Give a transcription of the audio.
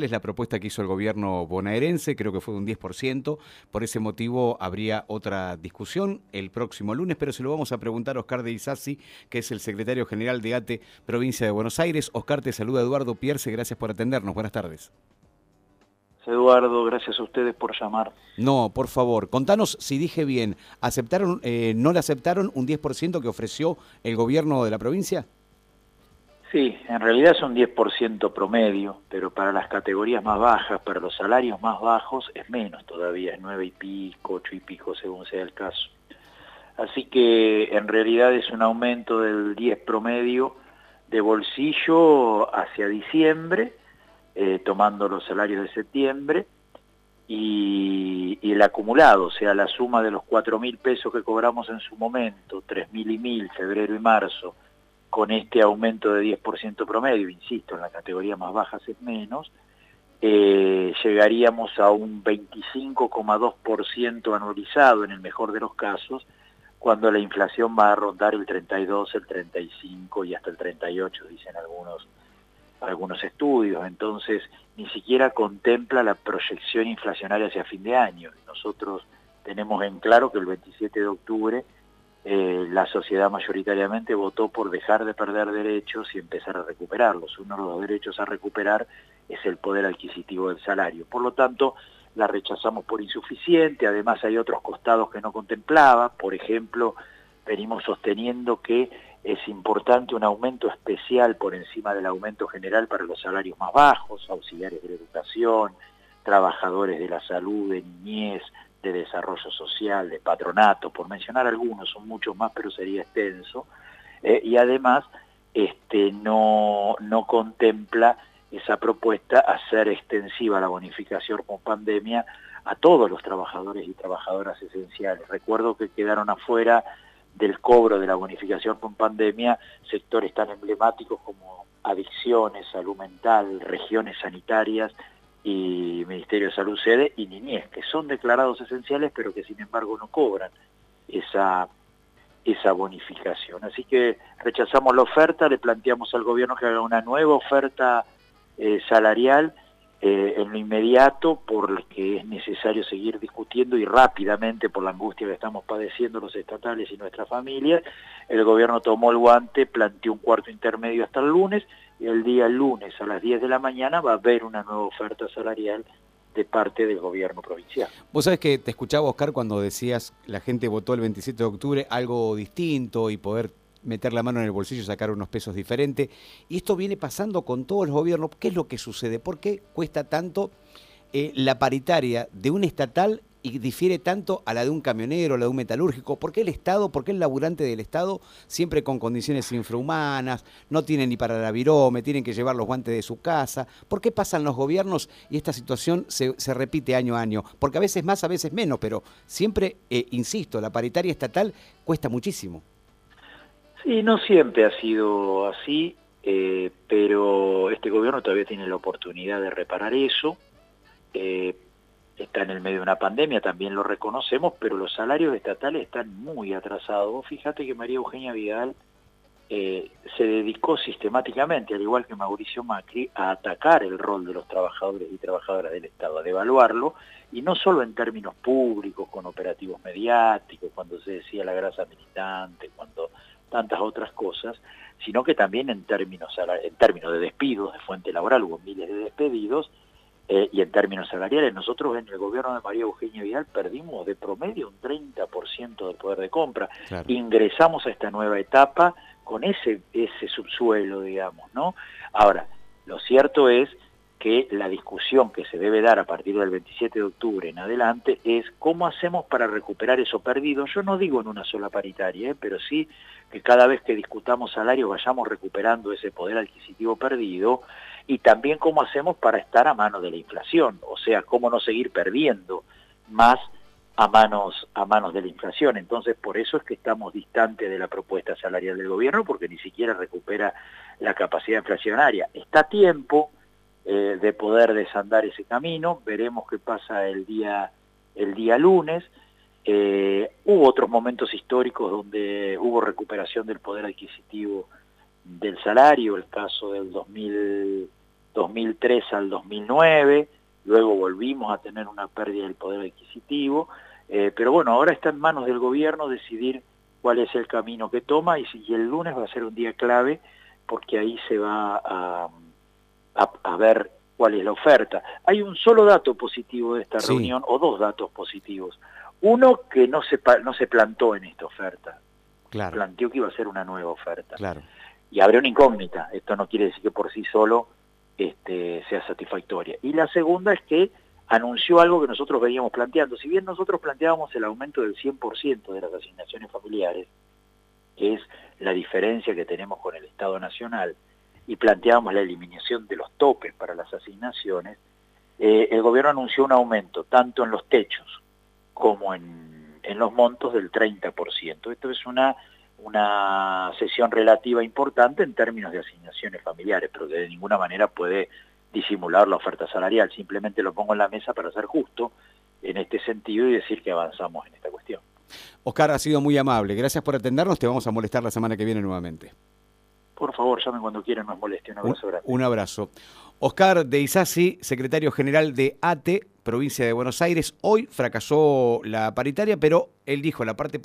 es la propuesta que hizo el gobierno bonaerense, creo que fue de un 10%. Por ese motivo habría otra discusión el próximo lunes, pero se lo vamos a preguntar a Oscar de Isasi, que es el secretario general de ATE, provincia de Buenos Aires. Oscar, te saluda Eduardo Pierce, gracias por atendernos. Buenas tardes. Eduardo, gracias a ustedes por llamar. No, por favor, contanos si dije bien, ¿aceptaron, eh, no le aceptaron un 10% que ofreció el gobierno de la provincia? Sí, en realidad es un 10% promedio, pero para las categorías más bajas, para los salarios más bajos, es menos todavía, es 9 y pico, 8 y pico según sea el caso. Así que en realidad es un aumento del 10 promedio de bolsillo hacia diciembre, eh, tomando los salarios de septiembre y, el acumulado, o sea, la suma de los cuatro mil pesos que cobramos en su momento, tres mil y mil, febrero y marzo, con este aumento de 10% promedio, insisto, en la categoría más baja es menos, eh, llegaríamos a un 25,2% anualizado en el mejor de los casos, cuando la inflación va a rondar el 32, el 35 y hasta el 38, dicen algunos algunos estudios, entonces ni siquiera contempla la proyección inflacionaria hacia fin de año. Nosotros tenemos en claro que el 27 de octubre eh, la sociedad mayoritariamente votó por dejar de perder derechos y empezar a recuperarlos. Uno de los derechos a recuperar es el poder adquisitivo del salario. Por lo tanto, la rechazamos por insuficiente, además hay otros costados que no contemplaba, por ejemplo, venimos sosteniendo que es importante un aumento especial por encima del aumento general para los salarios más bajos, auxiliares de la educación, trabajadores de la salud, de niñez, de desarrollo social, de patronato, por mencionar algunos, son muchos más, pero sería extenso. Eh, y además este, no, no contempla esa propuesta hacer extensiva la bonificación con pandemia a todos los trabajadores y trabajadoras esenciales. Recuerdo que quedaron afuera del cobro de la bonificación con pandemia sectores tan emblemáticos como adicciones, salud mental, regiones sanitarias y Ministerio de Salud Sede y Niñez, que son declarados esenciales pero que sin embargo no cobran esa, esa bonificación. Así que rechazamos la oferta, le planteamos al gobierno que haga una nueva oferta eh, salarial eh, en lo inmediato porque es necesario seguir discutiendo y rápidamente por la angustia que estamos padeciendo los estatales y nuestra familia, el gobierno tomó el guante, planteó un cuarto intermedio hasta el lunes el día lunes a las 10 de la mañana va a haber una nueva oferta salarial de parte del gobierno provincial. Vos sabés que te escuchaba, Oscar, cuando decías la gente votó el 27 de octubre algo distinto y poder meter la mano en el bolsillo y sacar unos pesos diferentes. Y esto viene pasando con todos los gobiernos. ¿Qué es lo que sucede? ¿Por qué cuesta tanto eh, la paritaria de un estatal y difiere tanto a la de un camionero, a la de un metalúrgico? ¿Por qué el Estado, por qué el laburante del Estado, siempre con condiciones infrahumanas, no tienen ni para la virome, tienen que llevar los guantes de su casa? ¿Por qué pasan los gobiernos y esta situación se, repite año a año? Porque a veces más, a veces menos, pero siempre, eh, insisto, la paritaria estatal cuesta muchísimo. Sí, no siempre ha sido así, eh, pero este gobierno todavía tiene la oportunidad de reparar eso. Eh, está en el medio de una pandemia, también lo reconocemos, pero los salarios estatales están muy atrasados. Fíjate que María Eugenia Vidal eh, se dedicó sistemáticamente, al igual que Mauricio Macri, a atacar el rol de los trabajadores y trabajadoras del Estado, a devaluarlo, y no solo en términos públicos, con operativos mediáticos, cuando se decía la grasa militante, cuando tantas otras cosas, sino que también en términos, en términos de despidos de fuente laboral, hubo miles de despedidos, eh, y en términos salariales, nosotros en el gobierno de María Eugenia Vidal perdimos de promedio un 30% del poder de compra. Ingresamos a esta nueva etapa con ese, ese subsuelo, digamos, ¿no? Ahora, lo cierto es que la discusión que se debe dar a partir del 27 de octubre en adelante es cómo hacemos para recuperar eso perdido. Yo no digo en una sola paritaria, ¿eh? pero sí que cada vez que discutamos salario vayamos recuperando ese poder adquisitivo perdido y también cómo hacemos para estar a mano de la inflación, o sea, cómo no seguir perdiendo más a manos, a manos de la inflación. Entonces, por eso es que estamos distantes de la propuesta salarial del gobierno, porque ni siquiera recupera la capacidad inflacionaria. Está tiempo, eh, de poder desandar ese camino. Veremos qué pasa el día, el día lunes. Eh, hubo otros momentos históricos donde hubo recuperación del poder adquisitivo del salario, el caso del 2000, 2003 al 2009, luego volvimos a tener una pérdida del poder adquisitivo, eh, pero bueno, ahora está en manos del gobierno decidir cuál es el camino que toma y, si, el lunes va a ser un día clave porque ahí se va a, a, ver cuál es la oferta. Hay un solo dato positivo de esta reunión, o dos datos positivos. Uno que no se, no se plantó en esta oferta, claro. planteó que iba a ser una nueva oferta. Claro. Y abre una incógnita, esto no quiere decir que por sí solo este, sea satisfactoria. Y la segunda es que anunció algo que nosotros veníamos planteando. Si bien nosotros planteábamos el aumento del 100% de las asignaciones familiares, que es la diferencia que tenemos con el Estado Nacional, y planteábamos la eliminación de los topes para las asignaciones, eh, el gobierno anunció un aumento tanto en los techos como en, en los montos del 30%. Esto es una una sesión relativa importante en términos de asignaciones familiares, pero que de ninguna manera puede disimular la oferta salarial. Simplemente lo pongo en la mesa para ser justo en este sentido y decir que avanzamos en esta cuestión. Oscar, ha sido muy amable. Gracias por atendernos. Te vamos a molestar la semana que viene nuevamente. Por favor, llamen cuando quieran, nos moleste. Un abrazo grande. Un abrazo. Oscar de Isasi, secretario general de ATE, provincia de Buenos Aires. Hoy fracasó la paritaria, pero él dijo la parte